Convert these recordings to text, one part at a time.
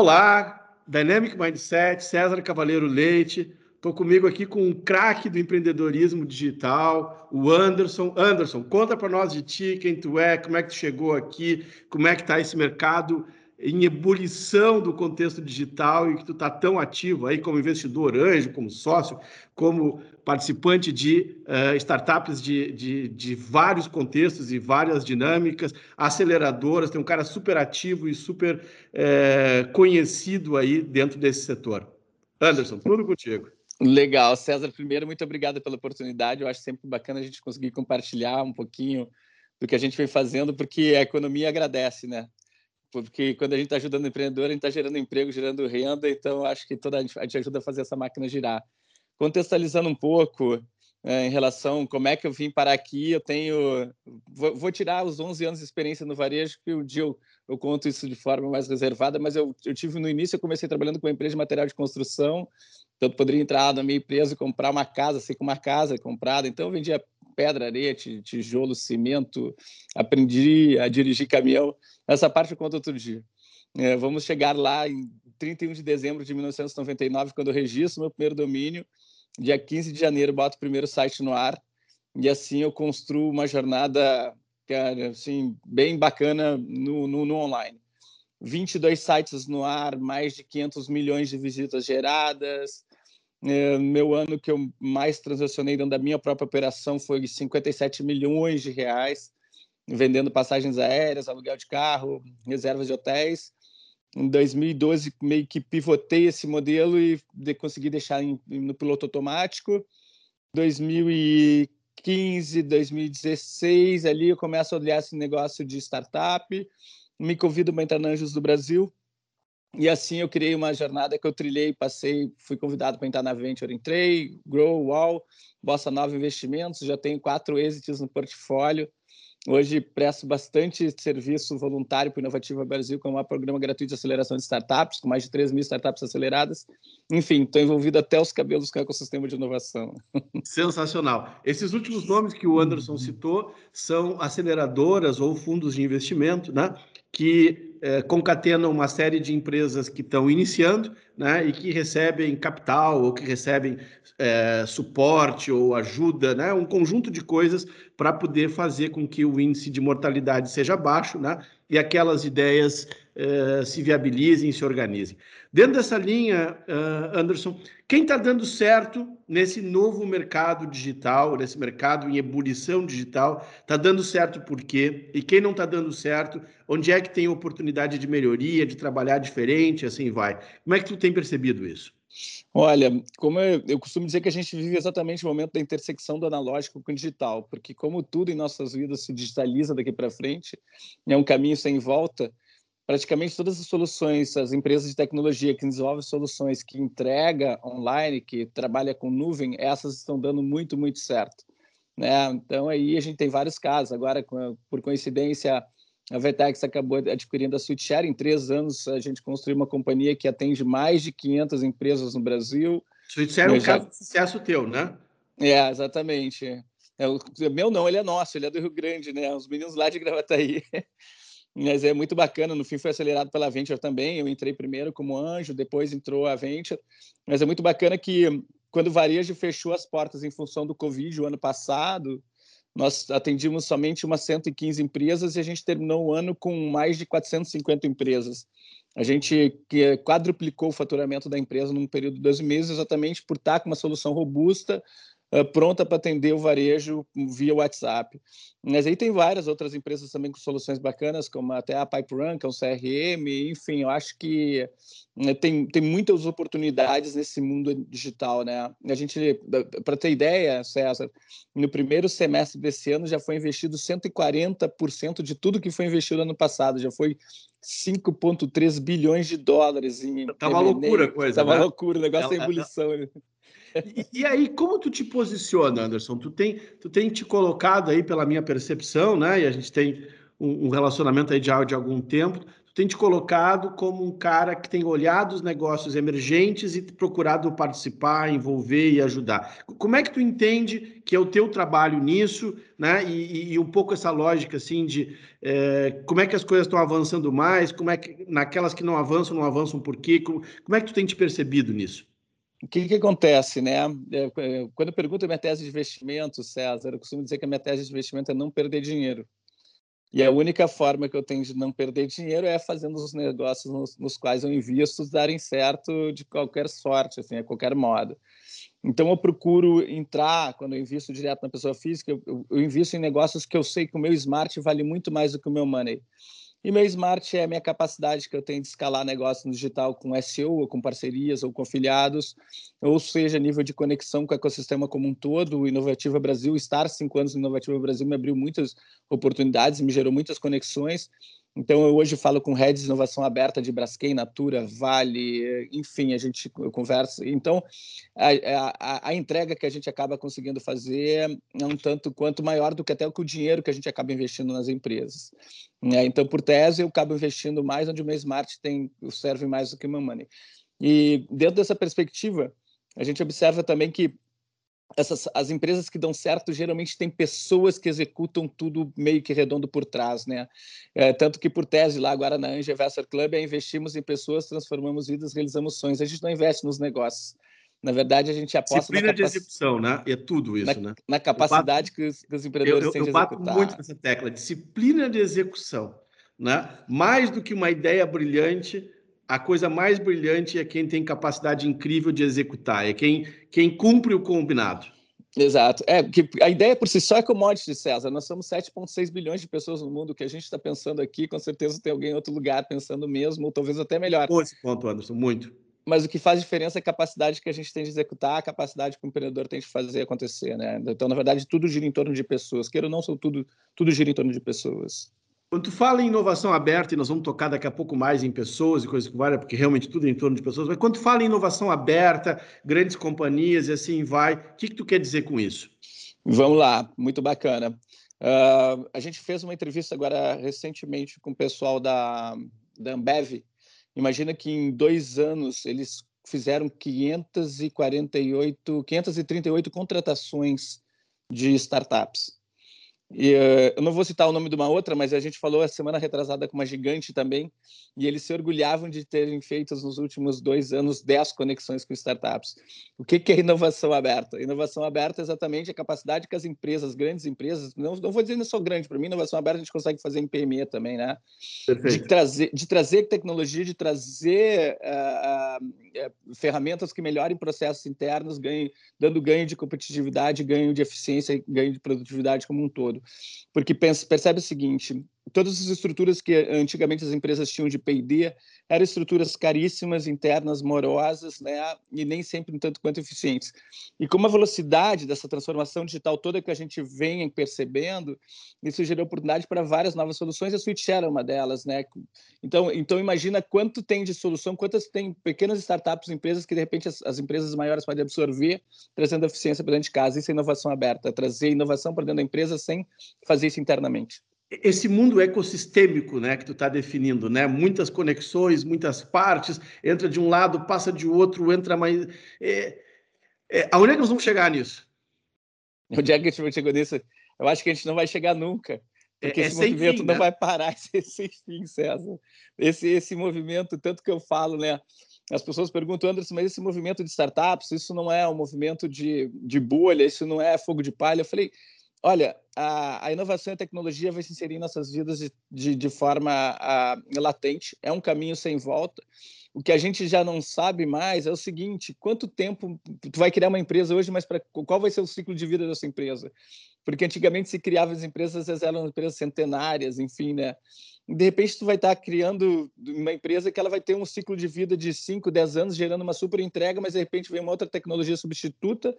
Olá, Dynamic Mindset, César Cavaleiro Leite. Estou comigo aqui com um craque do empreendedorismo digital, o Anderson. Anderson, conta para nós de ti, quem tu é, como é que tu chegou aqui, como é que está esse mercado em ebulição do contexto digital e que tu está tão ativo aí como investidor anjo, como sócio, como participante de uh, startups de, de, de, vários contextos e várias dinâmicas, aceleradoras, tem um cara super ativo e super uh, conhecido aí dentro desse setor. Anderson, tudo contigo. Legal, César, primeiro, muito obrigado pela oportunidade. Eu acho sempre bacana a gente conseguir compartilhar um pouquinho do que a gente vem fazendo, porque a economia agradece, né? Porque quando a gente está ajudando o empreendedor, a gente está gerando emprego, gerando renda, então acho que toda a gente ajuda a fazer essa máquina girar. Contextualizando um pouco é, em relação como é que eu vim parar aqui, eu tenho, vou, vou, tirar os 11 anos de experiência no varejo, que o dia eu, eu conto isso de forma mais reservada, mas eu, eu tive no início, eu comecei trabalhando com uma empresa de material de construção, então eu poderia entrar na minha empresa e comprar uma casa, assim, com uma casa comprada, então eu vendia pedra, areia, tijolo, cimento, aprendi a dirigir caminhão. Essa parte eu conto outro dia. É, vamos chegar lá em 31 de dezembro de 1999, quando eu registro meu primeiro domínio. Dia 15 de janeiro, boto o primeiro site no ar. E assim eu construo uma jornada cara, assim, bem bacana no, no, no online. 22 sites no ar, mais de 500 milhões de visitas geradas, é, meu ano que eu mais transacionei dentro da minha própria operação foi 57 milhões de reais, vendendo passagens aéreas, aluguel de carro, reservas de hotéis. Em 2012, meio que pivotei esse modelo e de, consegui deixar em, no piloto automático. 2015, 2016, ali eu começo a olhar esse negócio de startup. Me convido para entrar na Anjos do Brasil, e assim eu criei uma jornada que eu trilhei, passei, fui convidado para entrar na Venture, entrei, Grow, Wall, Bossa Nova Investimentos, já tenho quatro êxitos no portfólio. Hoje presto bastante serviço voluntário para o Inovativa Brasil, como um programa gratuito de aceleração de startups, com mais de 3 mil startups aceleradas. Enfim, estou envolvido até os cabelos com o ecossistema de inovação. Sensacional. Esses últimos nomes que o Anderson citou são aceleradoras ou fundos de investimento, né? Que é, concatenam uma série de empresas que estão iniciando né, e que recebem capital ou que recebem é, suporte ou ajuda, né, um conjunto de coisas para poder fazer com que o índice de mortalidade seja baixo né, e aquelas ideias é, se viabilizem, se organizem. Dentro dessa linha, uh, Anderson, quem está dando certo nesse novo mercado digital, nesse mercado em ebulição digital, está dando certo por quê? E quem não está dando certo, onde é que tem oportunidade de melhoria, de trabalhar diferente, assim vai? Como é que tu tem percebido isso? Olha, como eu, eu, costumo dizer que a gente vive exatamente o momento da intersecção do analógico com o digital, porque como tudo em nossas vidas se digitaliza daqui para frente, é um caminho sem volta, praticamente todas as soluções, as empresas de tecnologia que desenvolvem soluções que entrega online, que trabalha com nuvem, essas estão dando muito, muito certo. Né? Então, aí a gente tem vários casos. Agora, por coincidência, a Vertex acabou adquirindo a SweetShare. Em três anos, a gente construiu uma companhia que atende mais de 500 empresas no Brasil. SweetShare é um já... caso de sucesso teu, né? É, exatamente. É, o meu não, ele é nosso, ele é do Rio Grande, né? Os meninos lá de Gravataí. Mas é muito bacana, no fim foi acelerado pela Venture também. Eu entrei primeiro como anjo, depois entrou a Venture. Mas é muito bacana que quando o varejo fechou as portas em função do Covid o ano passado, nós atendimos somente umas 115 empresas e a gente terminou o ano com mais de 450 empresas. A gente quadruplicou o faturamento da empresa num período de 12 meses, exatamente por estar com uma solução robusta, pronta para atender o varejo via WhatsApp. Mas aí tem várias outras empresas também com soluções bacanas, como até a PipeRun, que é um CRM, enfim, eu acho que né, tem, tem muitas oportunidades nesse mundo digital, né? A gente, para ter ideia, César, no primeiro semestre desse ano já foi investido 140% de tudo que foi investido no ano passado, já foi 5,3 bilhões de dólares em. Tá uma loucura a coisa. Tá uma né? loucura, o negócio é, é ebulição. E, e, aí, como tu te posiciona, Anderson? Tu tem, tu tem te colocado aí, pela minha percepção, né? E a gente tem um, um relacionamento aí de, de algum tempo. Tu tem te colocado como um cara que tem olhado os negócios emergentes e procurado participar, envolver e ajudar. Como é que tu entende que é o teu trabalho nisso, né? E, e um pouco essa lógica assim de é, como é que as coisas estão avançando mais, como é que naquelas que não avançam, não avançam por quê? Como, como é que tu tem te percebido nisso? O que, que acontece, né? É, é, quando eu pergunto a minha tese de investimento, César, eu costumo dizer que a minha tese de investimento é não perder dinheiro. E a única forma que eu tenho de não perder dinheiro é fazendo os negócios nos, nos quais eu invisto darem certo de qualquer sorte, assim, a qualquer modo. Então, eu procuro entrar, quando eu invisto direto na pessoa física, eu, eu invisto em negócios que eu sei que o meu smart vale muito mais do que o meu money. E meu smart é a minha capacidade que eu tenho de escalar negócio no digital com SEO, ou com parcerias, ou com afiliados, ou seja, nível de conexão com o ecossistema como um todo. O Inovativa Brasil, estar cinco anos no Inovativa Brasil me abriu muitas oportunidades, me gerou muitas conexões. Então, eu hoje falo com redes de inovação aberta de Braskem, Natura, Vale, enfim, a gente conversa. Então, a, a, a, entrega que a gente acaba conseguindo fazer é um tanto quanto maior do que até o dinheiro que a gente acaba investindo nas empresas. É, então, por tese, eu acabo investindo mais onde o meu smart tem, serve mais do que o meu money. E dentro dessa perspectiva, a gente observa também que essas, as empresas que dão certo geralmente têm pessoas que executam tudo meio que redondo por trás, né? É, tanto que por tese lá agora na Angel Investor Club é investimos em pessoas, transformamos vidas, realizamos sonhos. A gente não investe nos negócios. Na verdade, a gente aposta Disciplina na capac... de execução, né? E é tudo isso, na, né? Na capacidade bato, que, os, que, os, empreendedores eu, eu, têm de executar. Eu bato muito nessa tecla, disciplina de execução, né? Mais do que uma ideia brilhante, a coisa mais brilhante é quem tem capacidade incrível de executar, é quem, quem cumpre o combinado. Exato. É, que a ideia por si só é commodity, César. Nós somos 7,6 bilhões de pessoas no mundo. O que a gente está pensando aqui, com certeza tem alguém em outro lugar pensando mesmo, ou talvez até melhor. Bom esse ponto, Anderson, muito. Mas o que faz diferença é a capacidade que a gente tem de executar, a capacidade que o empreendedor tem de fazer acontecer, né? Então, na verdade, tudo gira em torno de pessoas. Queira ou não, são tudo, tudo gira em torno de pessoas. Quando tu fala em inovação aberta, e nós vamos tocar daqui a pouco mais em pessoas e coisas que valem, porque realmente tudo é em torno de pessoas, mas quando tu fala em inovação aberta, grandes companhias e assim vai, o que, que tu quer dizer com isso? Vamos lá, muito bacana. Uh, a gente fez uma entrevista agora recentemente com o pessoal da, da Ambev. Imagina que em dois anos eles fizeram 548, 538 contratações de startups. E, uh, eu não vou citar o nome de uma outra, mas a gente falou a semana retrasada com uma gigante também, e eles se orgulhavam de terem feito nos últimos dois anos 10 conexões com startups. O que, que é inovação aberta? Inovação aberta é exatamente a capacidade que as empresas, grandes empresas, não, não vou dizer nem só grande, para mim, inovação aberta a gente consegue fazer em PME também, né? De trazer, de trazer tecnologia, de trazer uh, uh, ferramentas que melhorem processos internos, ganhe, dando ganho de competitividade, ganho de eficiência, ganho de produtividade como um todo. Porque pensa, percebe o seguinte: todas as estruturas que antigamente as empresas tinham de P&D eram estruturas caríssimas, internas, morosas, né? e nem sempre um tanto quanto eficientes. E com a velocidade dessa transformação digital toda que a gente vem percebendo, isso gerou oportunidade para várias novas soluções, a SwitchShare é uma delas. Né? Então, então, imagina quanto tem de solução, quantas tem pequenas startups, empresas que, de repente, as, as empresas maiores podem absorver, trazendo eficiência para dentro de casa. Isso é inovação aberta, trazer inovação para dentro da empresa sem fazer isso internamente esse mundo ecossistêmico, né, que tu está definindo, né, muitas conexões, muitas partes, entra de um lado, passa de outro, entra mais. É, é, aonde é que nós vamos chegar nisso? Onde é que a gente vai chegar nisso? Eu acho que a gente não vai chegar nunca, porque é, esse movimento fim, não né? vai parar sem fim, César. Esse, esse movimento, tanto que eu falo, né? As pessoas perguntam, Anderson, mas esse movimento de startups, isso não é um movimento de, de bolha, isso não é fogo de palha. Eu falei, Olha, a, a, inovação e a tecnologia vai se inserir em nossas vidas de, de, de forma a, latente, é um caminho sem volta. O que a gente já não sabe mais é o seguinte: quanto tempo tu vai criar uma empresa hoje, mas qual vai ser o ciclo de vida dessa empresa? Porque antigamente se criava as empresas, elas eram empresas centenárias, enfim, né? de repente tu vai estar criando uma empresa que ela vai ter um ciclo de vida de 5, 10 anos, gerando uma super entrega, mas de repente vem uma outra tecnologia substituta,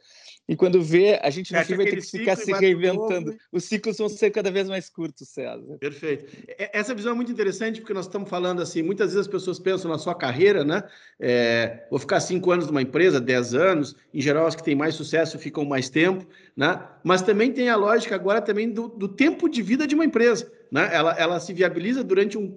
e quando vê, a gente no fim vai ter que ficar se reinventando. Os ciclos vão ser cada vez mais curtos, César. Perfeito. Essa visão é muito interessante, porque nós estamos falando assim, muitas vezes as pessoas pensam na sua carreira, né? É, vou ficar cinco anos numa empresa, 10 anos, em geral as que têm mais sucesso ficam mais tempo, né? Mas também tem a lógica agora também do, do tempo de vida de uma empresa. né? Ela, ela se viabiliza durante um,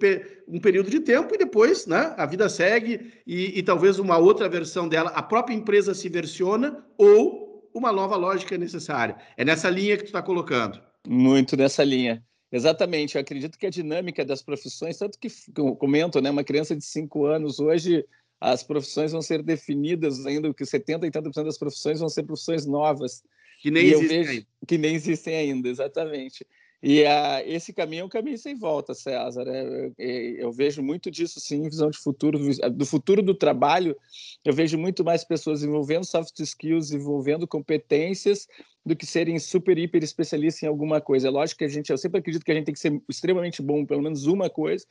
um período de tempo e depois, né? A vida segue e, e talvez uma outra versão dela, a própria empresa se versiona ou uma nova lógica é necessária. É nessa linha que tu está colocando. Muito nessa linha. Exatamente. Eu acredito que a dinâmica das profissões, tanto que eu comento, né? Uma criança de cinco anos hoje as profissões vão ser definidas ainda, que 70 e tanto por cento das profissões vão ser profissões novas. Que nem existem vejo, ainda. Que nem existem ainda, exatamente. E uh, esse caminho é um caminho sem volta, César. É, é, eu vejo muito disso, sim, visão de futuro, do futuro do trabalho. Eu vejo muito mais pessoas envolvendo soft skills, envolvendo competências, do que serem super, hiper especialistas em alguma coisa. É lógico que a gente, eu sempre acredito que a gente tem que ser extremamente bom em pelo menos uma coisa,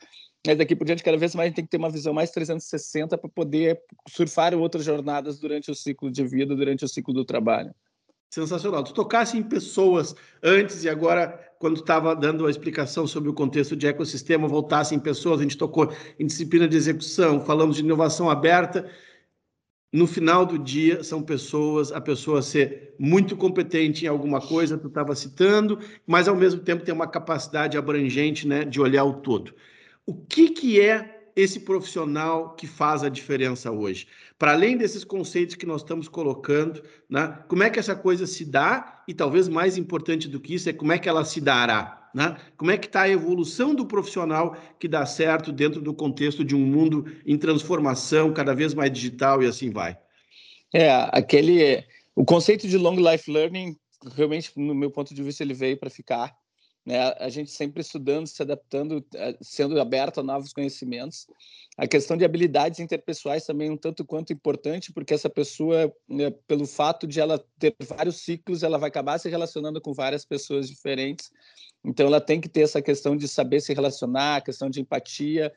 mas daqui por diante, cada vez mais, a gente tem que ter uma visão mais 360 para poder surfar outras jornadas durante o ciclo de vida, durante o ciclo do trabalho. Sensacional. Tu tocasse em pessoas antes e agora, quando estava dando a explicação sobre o contexto de ecossistema, voltasse em pessoas, a gente tocou em disciplina de execução, falamos de inovação aberta. No final do dia, são pessoas, a pessoa ser muito competente em alguma coisa, tu estava citando, mas ao mesmo tempo ter uma capacidade abrangente né, de olhar o todo. O que, que é esse profissional que faz a diferença hoje? Para além desses conceitos que nós estamos colocando, né, como é que essa coisa se dá? E talvez mais importante do que isso é como é que ela se dará. Né? Como é que está a evolução do profissional que dá certo dentro do contexto de um mundo em transformação, cada vez mais digital e assim vai? É, aquele... O conceito de long life learning, realmente, no meu ponto de vista, ele veio para ficar. Né? A gente sempre estudando, se adaptando, eh, sendo aberto a novos conhecimentos. A questão de habilidades interpessoais também é um tanto quanto importante, porque essa pessoa, né, pelo fato de ela ter vários ciclos, ela vai acabar se relacionando com várias pessoas diferentes. Então, ela tem que ter essa questão de saber se relacionar, a questão de empatia.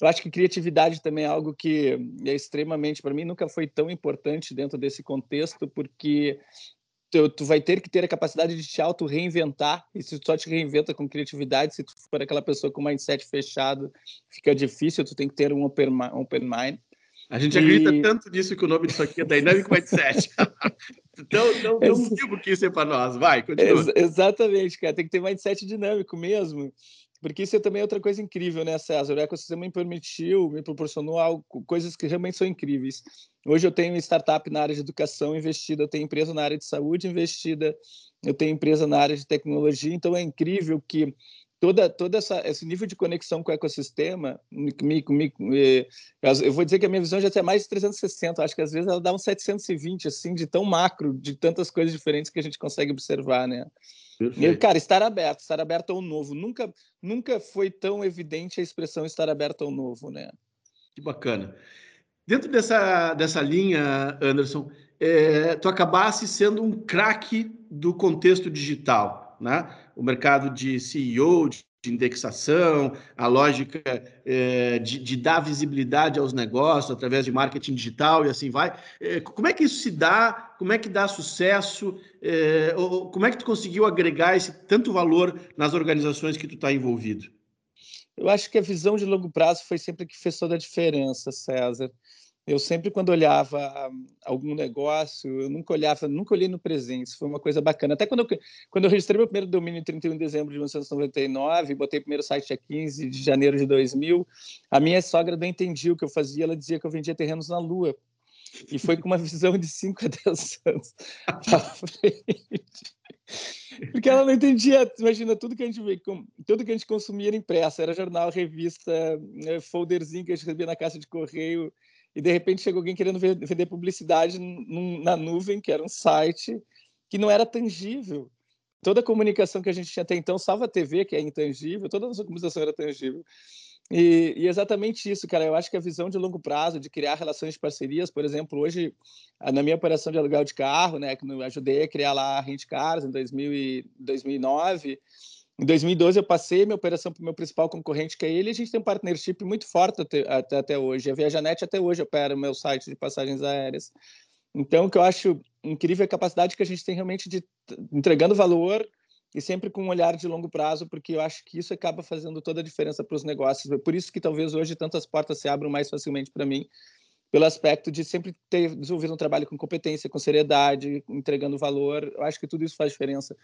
Eu acho que criatividade também é algo que é extremamente, para mim, nunca foi tão importante dentro desse contexto, porque tu, tu vai ter que ter a capacidade de te auto-reinventar, e se tu só te reinventa com criatividade, se tu for aquela pessoa com mindset fechado, fica difícil, tu tem que ter um open, open mind. A gente e... acredita tanto nisso que o nome disso aqui é Dynamic Mindset. então, então, não vivo que isso é para nós. Vai, continua. Ex exatamente, cara. Tem que ter mindset dinâmico mesmo. Porque isso é também outra coisa incrível, né, César? O ecossistema me permitiu, me proporcionou algo, coisas que realmente são incríveis. Hoje eu tenho startup na área de educação investida, eu tenho empresa na área de saúde investida, eu tenho empresa na área de tecnologia, então é incrível que toda toda essa esse nível de conexão com o ecossistema me, me, me, eu vou dizer que a minha visão já é mais de 360 acho que às vezes ela dá um 720 assim de tão macro de tantas coisas diferentes que a gente consegue observar né Perfeito. Cara, estar aberto, estar aberto ao novo. Nunca, nunca foi tão evidente a expressão estar aberto ao novo, né? Que bacana. Dentro dessa, dessa linha, Anderson, é, tu acabasse sendo um craque do contexto digital, né? O mercado de CEO, de de indexação, a lógica é, de, de, dar visibilidade aos negócios através de marketing digital e assim vai. É, como é que isso se dá? Como é que dá sucesso? É, ou, como é que tu conseguiu agregar esse tanto valor nas organizações que tu está envolvido? Eu acho que a visão de longo prazo foi sempre que fez toda a diferença, César. Eu sempre, quando olhava algum negócio, eu nunca olhava, nunca olhei no presente, isso foi uma coisa bacana. Até quando eu, quando eu registrei meu primeiro domínio em 31 de dezembro de 1999, botei o primeiro site a 15 de janeiro de 2000, a minha sogra não entendia o que eu fazia, ela dizia que eu vendia terrenos na Lua. E foi com uma visão de 5 a 10 anos Porque ela não entendia, imagina, tudo que a gente tudo que a gente consumia era impresso, era jornal, revista, né, folderzinho que a gente recebia na caixa de correio, e de repente chegou alguém querendo vender publicidade na nuvem, que era um site que não era tangível. Toda a comunicação que a gente tinha até então, salvo a TV, que é intangível, toda a nossa comunicação era tangível. E, e, exatamente isso, cara. Eu acho que a visão de longo prazo, de criar relações de parcerias, por exemplo, hoje, na minha operação de aluguel de carro, né, que eu ajudei a criar lá a Rent Cars em 2000 e 2009, em 2012, eu passei minha operação para o meu principal concorrente, que é ele, e a gente tem um partnership muito forte até, até, até hoje. A Viajanet até hoje opera o meu site de passagens aéreas. Então, o que eu acho incrível é a capacidade que a gente tem realmente de entregando valor e sempre com um olhar de longo prazo, porque eu acho que isso acaba fazendo toda a diferença para os negócios. É por isso que talvez hoje tantas portas se abram mais facilmente para mim, pelo aspecto de sempre ter desenvolvido um trabalho com competência, com seriedade, entregando valor. Eu acho que tudo isso faz diferença.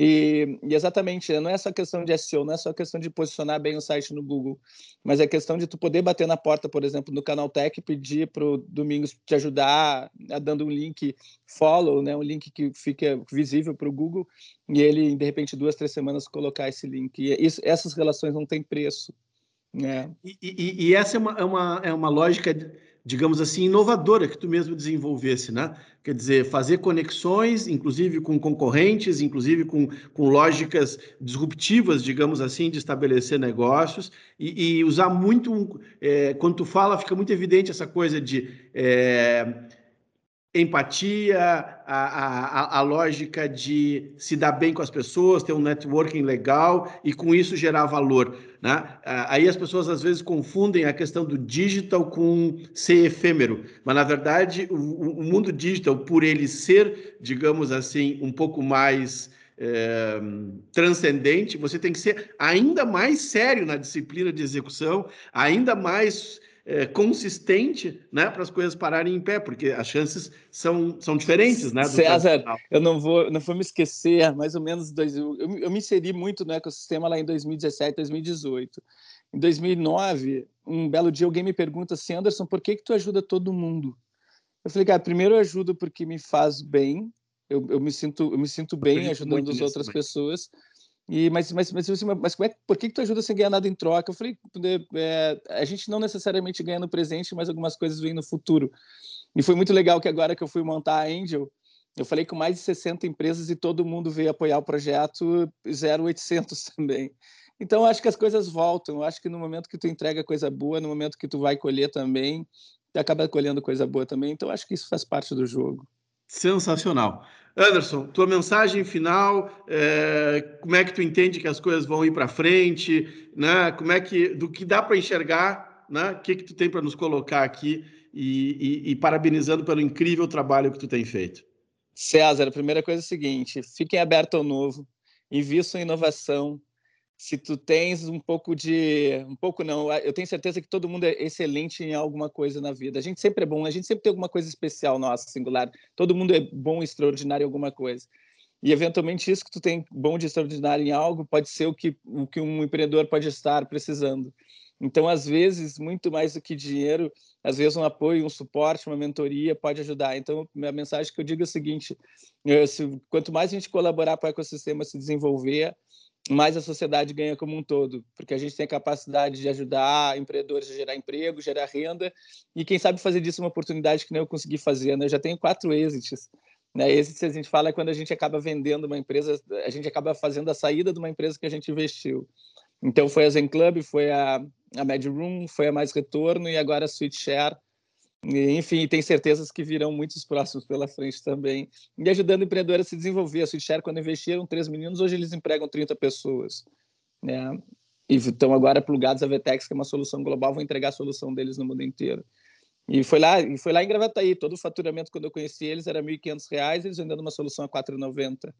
E, e, exatamente, não é só questão de SEO, não é só questão de posicionar bem o site no Google, mas é questão de tu poder bater na porta, por exemplo, no Canal Tech, pedir para o Domingos te ajudar, né, dando um link follow, né, um link que fica visível para o Google, e ele, de repente, duas, três semanas colocar esse link. E isso, essas relações não têm preço. Né? E, e, e essa é uma, é uma, é uma lógica... De digamos assim, inovadora que tu mesmo desenvolvesse, né? Quer dizer, fazer conexões, inclusive com concorrentes, inclusive com, com lógicas disruptivas, digamos assim, de estabelecer negócios e, e usar muito, é, quando tu fala, fica muito evidente essa coisa de é, empatia, a, a, a, lógica de se dar bem com as pessoas, ter um networking legal e com isso gerar valor. Né? Aí as pessoas às vezes confundem a questão do digital com ser efêmero, mas na verdade o, o mundo digital, por ele ser, digamos assim, um pouco mais é, transcendente, você tem que ser ainda mais sério na disciplina de execução, ainda mais é, consistente né, para as coisas pararem em pé, porque as chances são, são diferentes. Né, César, eu não vou, não vou me esquecer, mais ou menos, dois, eu, eu me inseri muito no ecossistema lá em 2017, 2018. Em 2009, um belo dia alguém me pergunta assim, Anderson, por que, que tu ajuda todo mundo? Eu falei, cara, primeiro eu ajudo porque me faz bem, eu, eu me sinto eu me sinto bem ajudando as outras pessoas e, mas, mas, mas, mas como é, por que, que tu ajuda sem ganhar nada em troca? Eu falei, é, a gente não necessariamente ganha no presente, mas algumas coisas vêm no futuro. E foi muito legal que agora que eu fui montar a Angel, eu falei com mais de 60 empresas e todo mundo veio apoiar o projeto 0800 também. Então, acho que as coisas voltam. Eu acho que no momento que tu entrega coisa boa, no momento que tu vai colher também, tu acaba colhendo coisa boa também. Então, acho que isso faz parte do jogo. Sensacional. Anderson, tua mensagem final, é, como é que tu entende que as coisas vão ir para frente, né? Como é que, do que dá para enxergar, né? O que que tu tem para nos colocar aqui e, e, e parabenizando pelo incrível trabalho que tu tem feito. César, a primeira coisa é a seguinte: fiquem abertos ao novo, invistam em inovação, se tu tens um pouco de um pouco não eu tenho certeza que todo mundo é excelente em alguma coisa na vida. A gente sempre é bom a gente sempre tem alguma coisa especial nossa singular. Todo mundo é bom extraordinário em alguma coisa. E eventualmente isso que tu tem bom de extraordinário em algo pode ser o que o que um empreendedor pode estar precisando. Então às vezes muito mais do que dinheiro às vezes um apoio um suporte uma mentoria pode ajudar. Então a mensagem que eu digo é o seguinte eu, se, quanto mais a gente colaborar para o ecossistema se desenvolver mais a sociedade ganha como um todo, porque a gente tem a capacidade de ajudar empreendedores a gerar emprego, gerar renda, e quem sabe fazer disso uma oportunidade que nem eu consegui fazer. Né? Eu já tenho quatro exits. Né? Exits, a gente fala é quando a gente acaba vendendo uma empresa, a gente acaba fazendo a saída de uma empresa que a gente investiu. Então, foi a Zen Club, foi a, a Mad Room, foi a Mais Retorno e agora a Sweet Share, enfim, tem certezas que virão muitos próximos pela frente também. E ajudando empreendedores a se desenvolver. A Switchshare, quando investiram três meninos, hoje eles empregam 30 pessoas. Né? E estão agora plugados a Vetex, que é uma solução global, vão entregar a solução deles no mundo inteiro. E foi lá, e foi lá em Gravataí. Todo o faturamento, quando eu conheci eles, era R$ 1.500, eles vendendo uma solução a R$ 4,90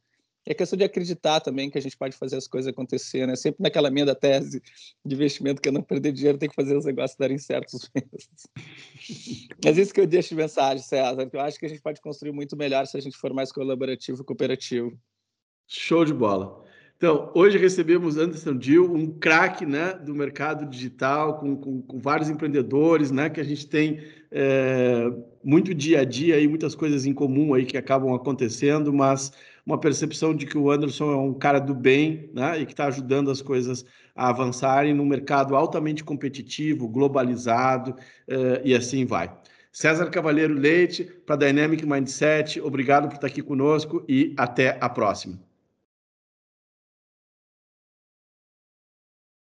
é questão de acreditar também que a gente pode fazer as coisas acontecer, né? Sempre naquela minha da tese de investimento que eu não perder dinheiro, tem que fazer os negócios darem certo Mas isso que eu deixo de mensagem, César, eu acho que a gente pode construir muito melhor se a gente for mais colaborativo e cooperativo. Show de bola. Então, hoje recebemos Anderson Dill, um craque né, do mercado digital, com, com, com, vários empreendedores, né, que a gente tem é, muito dia a dia e muitas coisas em comum aí que acabam acontecendo, mas uma percepção de que o Anderson é um cara do bem né, e que está ajudando as coisas a avançarem num mercado altamente competitivo, globalizado uh, e assim vai. César Cavalheiro Leite, para Dynamic Mindset, obrigado por estar aqui conosco e até a próxima.